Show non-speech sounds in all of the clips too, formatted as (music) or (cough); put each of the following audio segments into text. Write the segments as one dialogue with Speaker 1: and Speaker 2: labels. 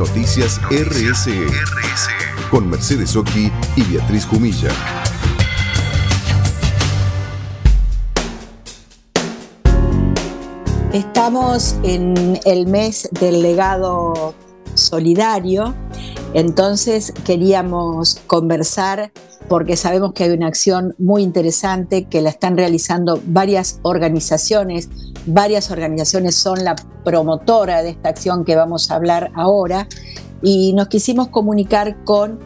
Speaker 1: Noticias RSE, con Mercedes Oki y Beatriz Jumilla.
Speaker 2: Estamos en el mes del legado solidario, entonces queríamos conversar porque sabemos que hay una acción muy interesante que la están realizando varias organizaciones. Varias organizaciones son la promotora de esta acción que vamos a hablar ahora y nos quisimos comunicar con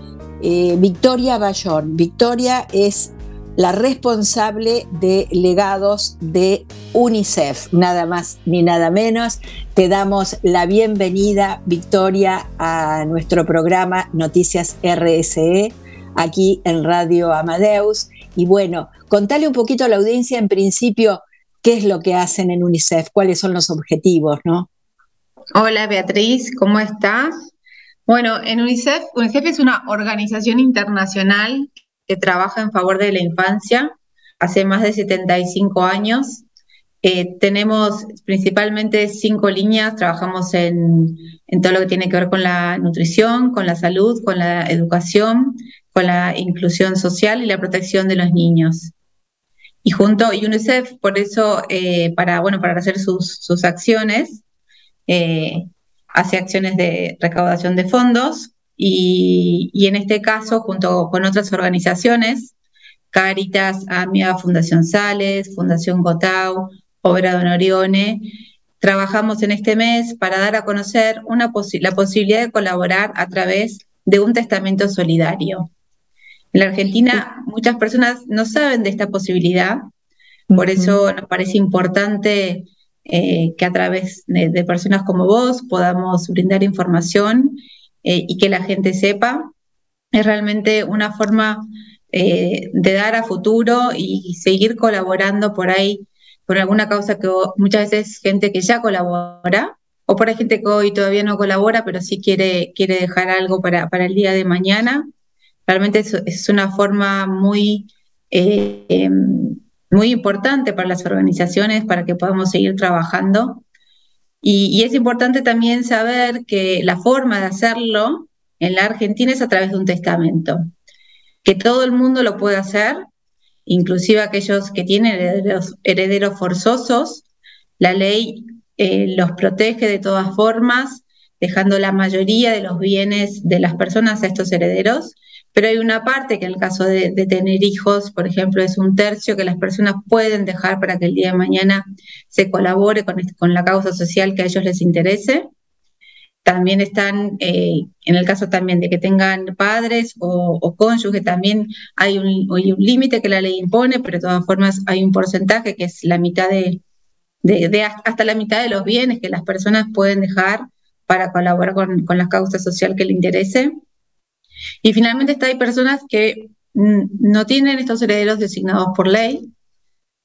Speaker 2: eh, Victoria Bayón. Victoria es la responsable de legados de UNICEF, nada más ni nada menos. Te damos la bienvenida, Victoria, a nuestro programa Noticias RSE aquí en Radio Amadeus. Y bueno, contale un poquito a la audiencia en principio qué es lo que hacen en UNICEF, cuáles son los objetivos, ¿no?
Speaker 3: Hola Beatriz, ¿cómo estás? Bueno, en UNICEF, UNICEF es una organización internacional que trabaja en favor de la infancia hace más de 75 años. Eh, tenemos principalmente cinco líneas, trabajamos en, en, todo lo que tiene que ver con la nutrición, con la salud, con la educación, con la inclusión social y la protección de los niños. Y junto a UNICEF, por eso, eh, para, bueno, para hacer sus, sus acciones, eh, hace acciones de recaudación de fondos y, y, en este caso, junto con otras organizaciones, Caritas, AMIA, Fundación Sales, Fundación Gotau, Obra Don Orione, trabajamos en este mes para dar a conocer una la posibilidad de colaborar a través de un testamento solidario. En la Argentina muchas personas no saben de esta posibilidad, por eso nos parece importante eh, que a través de, personas como vos podamos brindar información eh, y que la gente sepa. Es realmente una forma eh, de dar a futuro y seguir colaborando por ahí por alguna causa que muchas veces gente que ya colabora o por gente que hoy todavía no colabora, pero sí quiere, quiere dejar algo para, para el día de mañana. Realmente es, una forma muy, eh, em, muy importante para las organizaciones para que podamos seguir trabajando. Y, es importante también saber que la forma de hacerlo en la Argentina es a través de un testamento, que todo el mundo lo puede hacer, inclusive aquellos que tienen herederos, forzosos. La ley eh, los protege de todas formas, dejando la mayoría de los bienes de las personas a estos herederos pero hay una parte que en el caso de, tener hijos, por ejemplo, es un tercio que las personas pueden dejar para que el día de mañana se colabore con, la causa social que a ellos les interese. También están, eh, en el caso también de que tengan padres o, o cónyuges, también hay un, límite que la ley impone, pero de todas formas hay un porcentaje que es la mitad de, hasta la mitad de los bienes que las personas pueden dejar para colaborar con, con la causa social que le interese. Y finalmente está, hay personas que mm, no tienen estos herederos designados por ley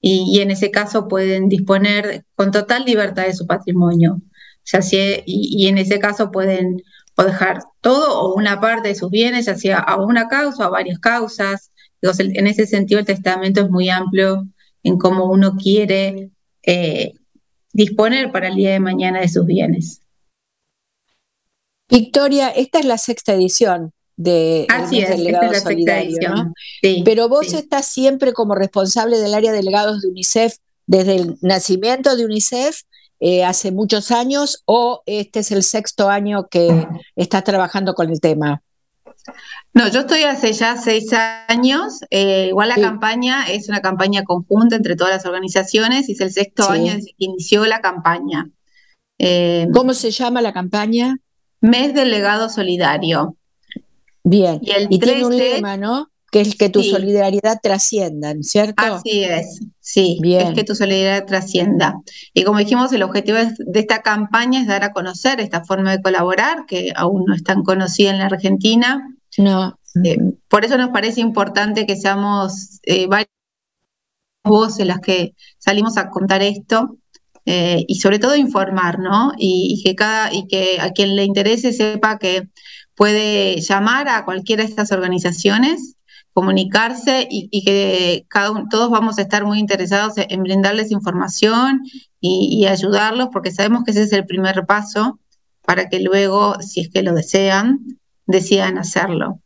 Speaker 3: y, en ese caso pueden disponer con total libertad de su patrimonio. O sea, y, en ese caso pueden dejar todo o una parte de sus bienes, ya a una causa o a varias causas. Entonces, en ese sentido, el testamento es muy amplio en cómo uno quiere eh, disponer para el día de mañana de sus bienes.
Speaker 2: Victoria, esta es la sexta edición de
Speaker 3: Así es, es solidario,
Speaker 2: Pero vos estás siempre como responsable del área de delegados de UNICEF desde el nacimiento de UNICEF eh, hace muchos años o este es el sexto año que estás trabajando con el tema.
Speaker 3: No, yo estoy hace ya seis años. Eh, igual la campaña es una campaña conjunta entre todas las organizaciones y es el sexto año desde que inició la campaña.
Speaker 2: Eh, ¿Cómo se llama la campaña?
Speaker 3: Mes del legado solidario.
Speaker 2: Bien, y, tiene un lema, ¿no? Que es que tu solidaridad trascienda, ¿cierto?
Speaker 3: Así es, sí, Bien. es que tu solidaridad trascienda. Y como dijimos, el objetivo de esta campaña es dar a conocer esta forma de colaborar, que aún no es tan conocida en la Argentina.
Speaker 2: No.
Speaker 3: Eh, por eso nos parece importante que seamos eh, varias voces las que salimos a contar esto. Eh, y sobre todo informar, ¿no? Y, y, que cada, y que a quien le interese sepa que puede llamar a cualquiera de estas organizaciones, comunicarse y, que cada todos vamos a estar muy interesados en brindarles información y, ayudarlos, porque sabemos que ese es el primer paso para que luego, si es que lo desean, decidan hacerlo.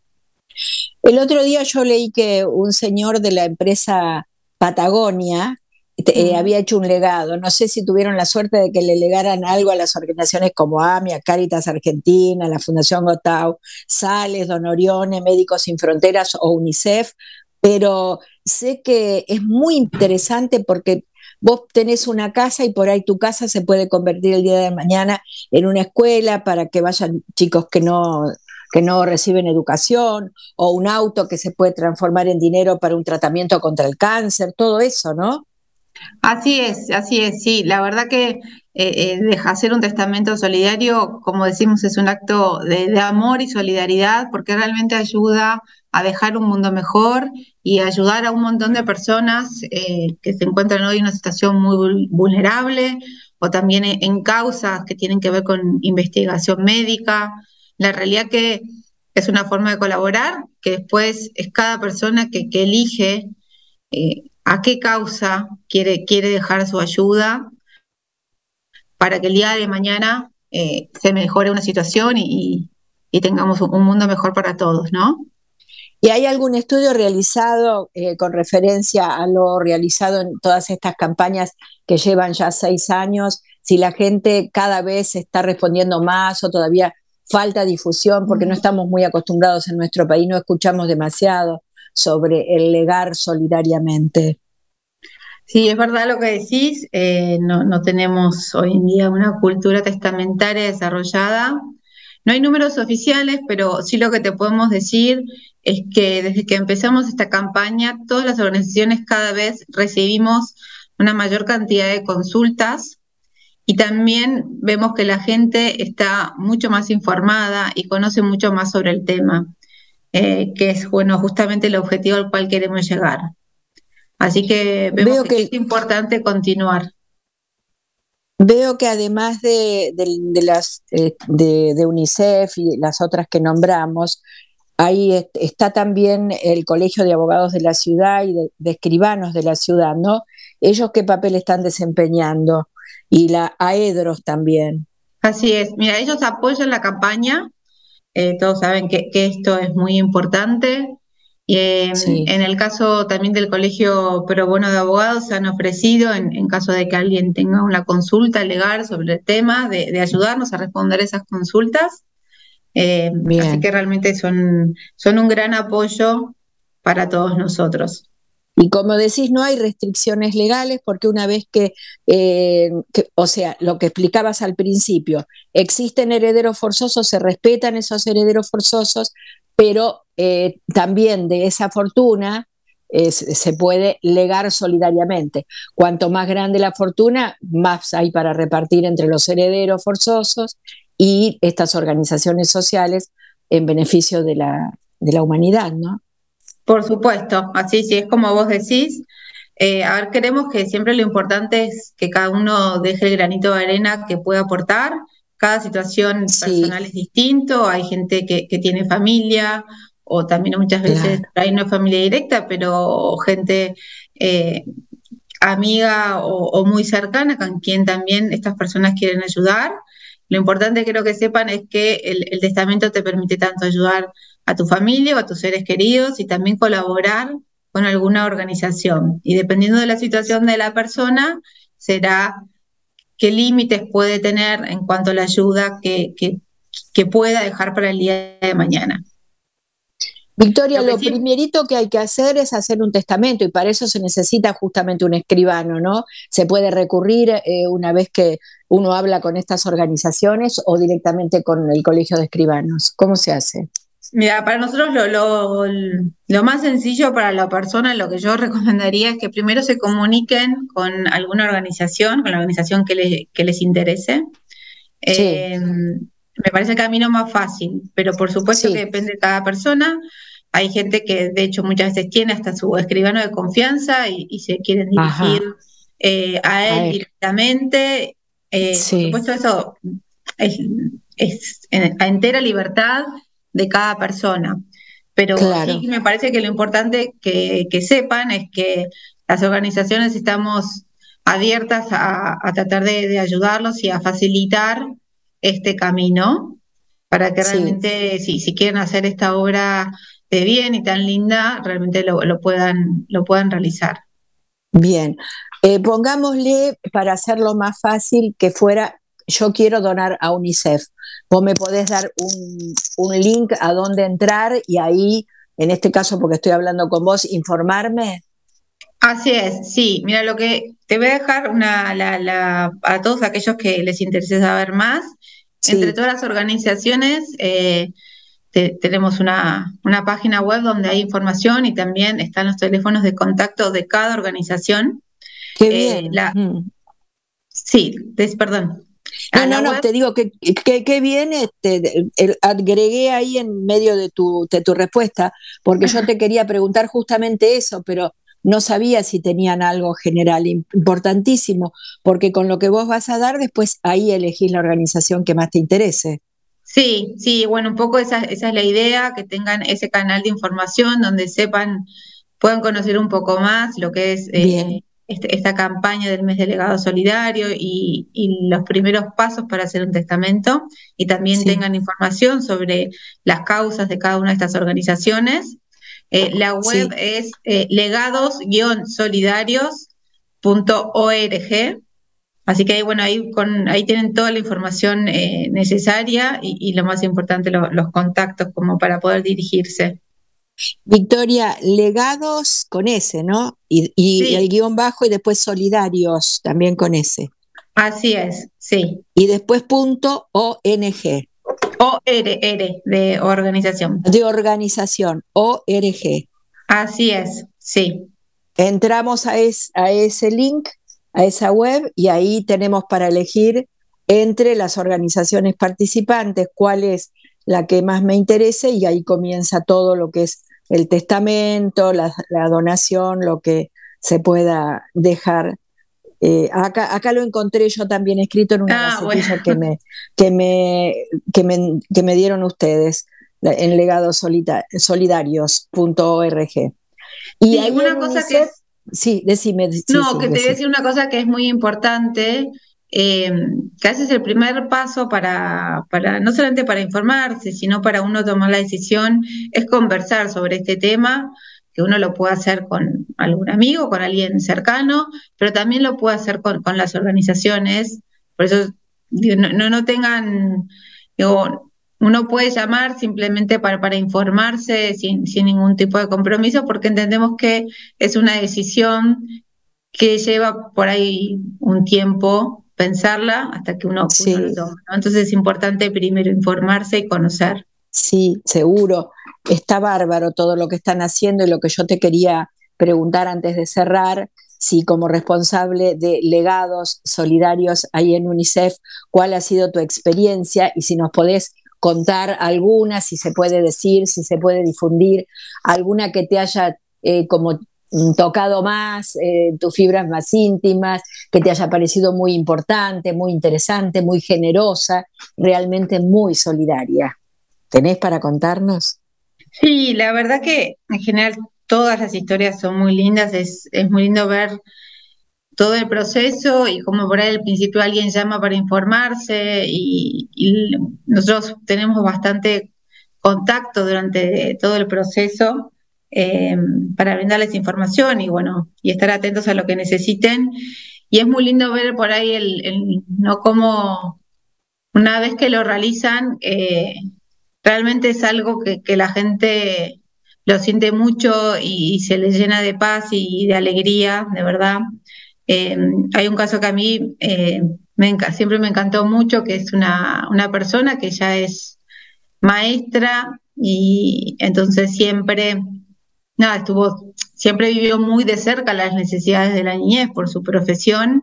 Speaker 2: El otro día yo leí que un señor de la empresa Patagonia eh, había hecho un legado. No sé si tuvieron la suerte de que le legaran algo a las organizaciones como AMIA, Caritas Argentina, la Fundación Gotau, Sales, Don Orione, Médicos Sin Fronteras o UNICEF, pero sé que es muy interesante porque vos tenés una casa y por ahí tu casa se puede convertir el día de mañana en una escuela para que vayan chicos que no que no reciben educación, o un auto que se puede transformar en dinero para un tratamiento contra el cáncer, todo eso, ¿no?
Speaker 3: Así es, así es, sí. La verdad que eh, eh, hacer un testamento solidario, como decimos, es un acto de, amor y solidaridad porque realmente ayuda a dejar un mundo mejor y ayudar a un montón de personas eh, que se encuentran hoy en una situación muy vulnerable o también en, causas que tienen que ver con investigación médica. La realidad que es una forma de colaborar que después es cada persona que, elige a qué causa quiere, quiere dejar su ayuda para que el día de mañana eh, se mejore una situación y, tengamos un mundo mejor para todos, ¿no?
Speaker 2: ¿Y hay algún estudio realizado eh, con referencia a lo realizado en todas estas campañas que llevan ya seis años? Si la gente cada vez está respondiendo más o todavía falta difusión porque no estamos muy acostumbrados en nuestro país, no escuchamos demasiado sobre el legar solidariamente.
Speaker 3: Sí, es verdad lo que decís, eh, no, tenemos hoy en día una cultura testamentaria desarrollada. No hay números oficiales, pero sí lo que te podemos decir es que desde que empezamos esta campaña, todas las organizaciones cada vez recibimos una mayor cantidad de consultas y también vemos que la gente está mucho más informada y conoce mucho más sobre el tema. Eh, que es bueno justamente el objetivo al cual queremos llegar. Así que vemos que, es importante continuar.
Speaker 2: Veo que además de, las eh, de, UNICEF y las otras que nombramos, ahí está también el Colegio de Abogados de la Ciudad y de, Escribanos de la Ciudad, ¿no? ¿Ellos qué papel están desempeñando? Y la AEDROS también.
Speaker 3: Así es, mira, ellos apoyan la campaña eh, todos saben que, esto es muy importante. Y en el caso también del Colegio Pro Bono de Abogados, se han ofrecido, en, caso de que alguien tenga una consulta legal sobre el tema, de, ayudarnos a responder esas consultas. Eh, así que realmente son, son un gran apoyo para todos nosotros.
Speaker 2: Y como decís, no hay restricciones legales porque una vez eh, que, o sea, lo que explicabas al principio, existen herederos forzosos, se respetan esos herederos forzosos, pero eh, también de esa fortuna eh, se puede legar solidariamente. Cuanto más grande la fortuna, más hay para repartir entre los herederos forzosos y estas organizaciones sociales en beneficio de la, de la humanidad, ¿no?
Speaker 3: Por supuesto, así sí, es como vos decís. Eh, a ver, queremos que siempre lo importante es que cada uno deje el granito de arena que pueda aportar. Cada situación personal es distinto, hay gente que, tiene familia o también muchas veces hay no familia directa, pero gente eh, amiga o, muy cercana con quien también estas personas quieren ayudar. Lo importante creo que sepan es que el testamento te permite tanto ayudar a tu familia o a tus seres queridos y también colaborar con alguna organización. Y dependiendo de la situación de la persona, será qué límites puede tener en cuanto a la ayuda que, que, pueda dejar para el día de mañana.
Speaker 2: Victoria, lo, primerito que hay que hacer es hacer un testamento y para eso se necesita justamente un escribano, ¿no? Se puede recurrir eh, una vez que uno habla con estas organizaciones o directamente con el colegio de escribanos. ¿Cómo se hace?
Speaker 3: Mira, para nosotros lo, lo, más sencillo para la persona, lo que yo recomendaría es que primero se comuniquen con alguna organización, con la organización que, que les interese. Eh, me parece el camino más fácil, pero por supuesto que depende de cada persona. Hay gente que de hecho muchas veces tiene hasta su escribano de confianza y, se quieren dirigir eh, a él directamente. Eh, por supuesto eso es, es a entera libertad de cada persona. Pero sí me parece que lo importante que, sepan es que las organizaciones estamos abiertas a, tratar de, ayudarlos y a facilitar este camino para que realmente, si, si quieren hacer esta obra de bien y tan linda, realmente lo, puedan, lo puedan realizar.
Speaker 2: Bien, eh, pongámosle para hacerlo más fácil que fuera, yo quiero donar a UNICEF. Vos me podés dar un, un link a dónde entrar y ahí, en este caso porque estoy hablando con vos, informarme.
Speaker 3: Así es, sí. Mira, lo que te voy a dejar una, la, a todos aquellos que les interese saber más. Entre todas las organizaciones eh, tenemos una, una, página web donde hay información y también están los teléfonos de contacto de cada organización.
Speaker 2: Qué eh, bien.
Speaker 3: Sí, perdón.
Speaker 2: No, no, no, te digo que, que, bien, este, agregué ahí en medio de tu, de tu respuesta, porque yo te quería preguntar justamente eso, pero no sabía si tenían algo general importantísimo, porque con lo que vos vas a dar, después ahí elegís la organización que más te interese.
Speaker 3: Sí, sí, bueno, un poco esa, esa es la idea, que tengan ese canal de información donde sepan, puedan conocer un poco más lo que es eh, este, esta campaña del mes delegado solidario y, los primeros pasos para hacer un testamento y también tengan información sobre las causas de cada una de estas organizaciones eh, la web es eh, legados-solidarios.org. Así que ahí, bueno, ahí, con, ahí tienen toda la información eh, necesaria y, lo más importante, los contactos como para poder dirigirse.
Speaker 2: Victoria, legados con S, ¿no? Y, el guion bajo y después solidarios también con S.
Speaker 3: Así es, sí.
Speaker 2: Y después punto ONG.
Speaker 3: ORR, de organización.
Speaker 2: De organización, ORG.
Speaker 3: Así es, sí.
Speaker 2: Entramos a, a ese link, a esa web, y ahí tenemos para elegir entre las organizaciones participantes cuál es la que más me interese, y ahí comienza todo lo que es el testamento, la, la donación, lo que se pueda dejar eh, acá, acá lo encontré yo también escrito en una ah, que, me, (laughs) que, me, que, me, que me dieron ustedes en legadosolidarios.org.
Speaker 3: Y hay una cosa que...
Speaker 2: Sí, decime.
Speaker 3: no, que te voy a decir una cosa que es muy importante, eh, que haces el primer paso para, para, no solamente para informarse, sino para uno tomar la decisión, es conversar sobre este tema que uno lo puede hacer con algún amigo, con alguien cercano, pero también lo puede hacer con, las organizaciones. Por eso no, no, tengan, digo, uno puede llamar simplemente para, para informarse sin, sin ningún tipo de compromiso, porque entendemos que es una decisión que lleva por ahí un tiempo pensarla hasta que uno, lo toma. Entonces es importante primero informarse y conocer.
Speaker 2: Sí, seguro. Está bárbaro todo lo que están haciendo y lo que yo te quería preguntar antes de cerrar, si como responsable de legados solidarios ahí en UNICEF, cuál ha sido tu experiencia y si nos podés contar alguna, si se puede decir, si se puede difundir, alguna que te haya eh, como tocado más, eh, tus fibras más íntimas, que te haya parecido muy importante, muy interesante, muy generosa, realmente muy solidaria. ¿Tenés para contarnos?
Speaker 3: Sí, la verdad que en general todas las historias son muy lindas, es, es muy lindo ver todo el proceso y como por ahí al principio alguien llama para informarse y, nosotros tenemos bastante contacto durante todo el proceso eh, para brindarles información y bueno, y estar atentos a lo que necesiten. Y es muy lindo ver por ahí el, no como una vez que lo realizan, eh, realmente es algo que, la gente lo siente mucho y, se les llena de paz y de alegría, de verdad. Eh, hay un caso que a mí me, siempre me encantó mucho, que es una, una persona que ya es maestra y entonces siempre, nada, estuvo, siempre vivió muy de cerca las necesidades de la niñez por su profesión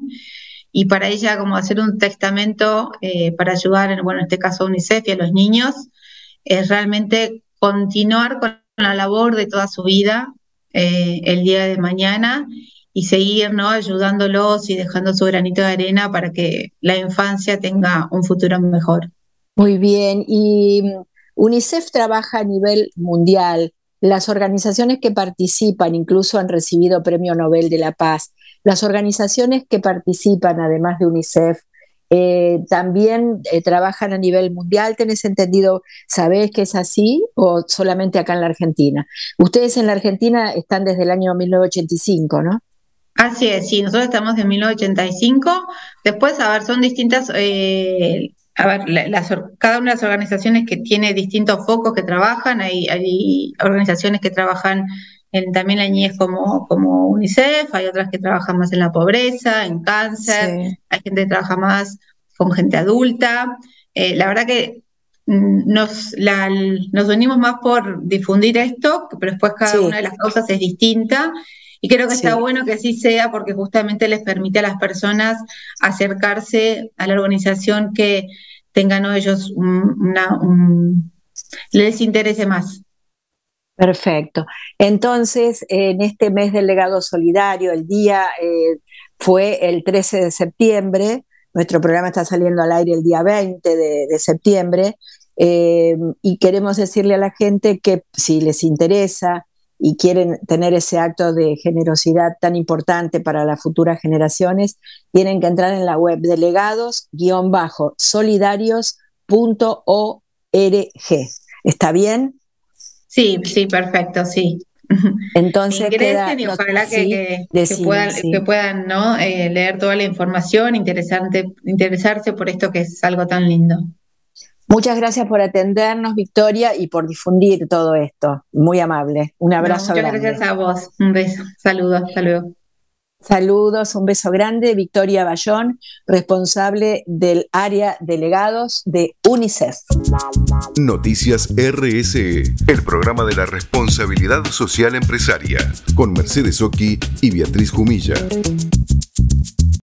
Speaker 3: y para ella como hacer un testamento eh, para ayudar, en, bueno, en este caso a UNICEF y a los niños, es realmente continuar con la labor de toda su vida eh, el día de mañana y seguir ¿no? ayudándolos y dejando su granito de arena para que la infancia tenga un futuro mejor.
Speaker 2: Muy bien, y mm, UNICEF trabaja a nivel mundial. Las organizaciones que participan incluso han recibido Premio Nobel de la Paz. Las organizaciones que participan, además de UNICEF, eh, también eh, trabajan a nivel mundial, ¿tenés entendido? ¿Sabés que es así o solamente acá en la Argentina? Ustedes en la Argentina están desde el año 1985, ¿no?
Speaker 3: Así es, sí, nosotros estamos en 1985. Después, a ver, son distintas, eh, a ver, cada una de las organizaciones que tiene distintos focos que trabajan, hay, hay organizaciones que trabajan en, también la niñez como, como UNICEF, hay otras que trabajan más en la pobreza, en cáncer, hay gente que trabaja más con gente adulta. Eh, la verdad que mm, nos, nos unimos más por difundir esto, pero después cada una de las cosas es distinta. Y creo que está bueno que así sea porque justamente les permite a las personas acercarse a la organización que tengan ellos un, les interese más.
Speaker 2: Perfecto. Entonces, en este mes del legado solidario, el día eh, fue el 13 de septiembre, nuestro programa está saliendo al aire el día 20 de, septiembre, eh, y queremos decirle a la gente que si les interesa y quieren tener ese acto de generosidad tan importante para las futuras generaciones, tienen que entrar en la web delegados-solidarios.org. ¿Está bien?
Speaker 3: Sí, sí, perfecto, sí. (laughs)
Speaker 2: Entonces,
Speaker 3: queda, y ojalá que, puedan, ¿no? Eh, leer toda la información, interesarse por esto que es algo tan lindo.
Speaker 2: Muchas gracias por atendernos, Victoria, y por difundir todo esto. Muy amable. Un abrazo
Speaker 3: muchas gracias a vos. Un beso. Saludos. Hasta luego.
Speaker 2: Saludos, un beso grande. Victoria Bayón, responsable del área delegados de UNICEF.
Speaker 1: Noticias RSE, el programa de la responsabilidad social empresaria, con Mercedes Oki y Beatriz Jumilla.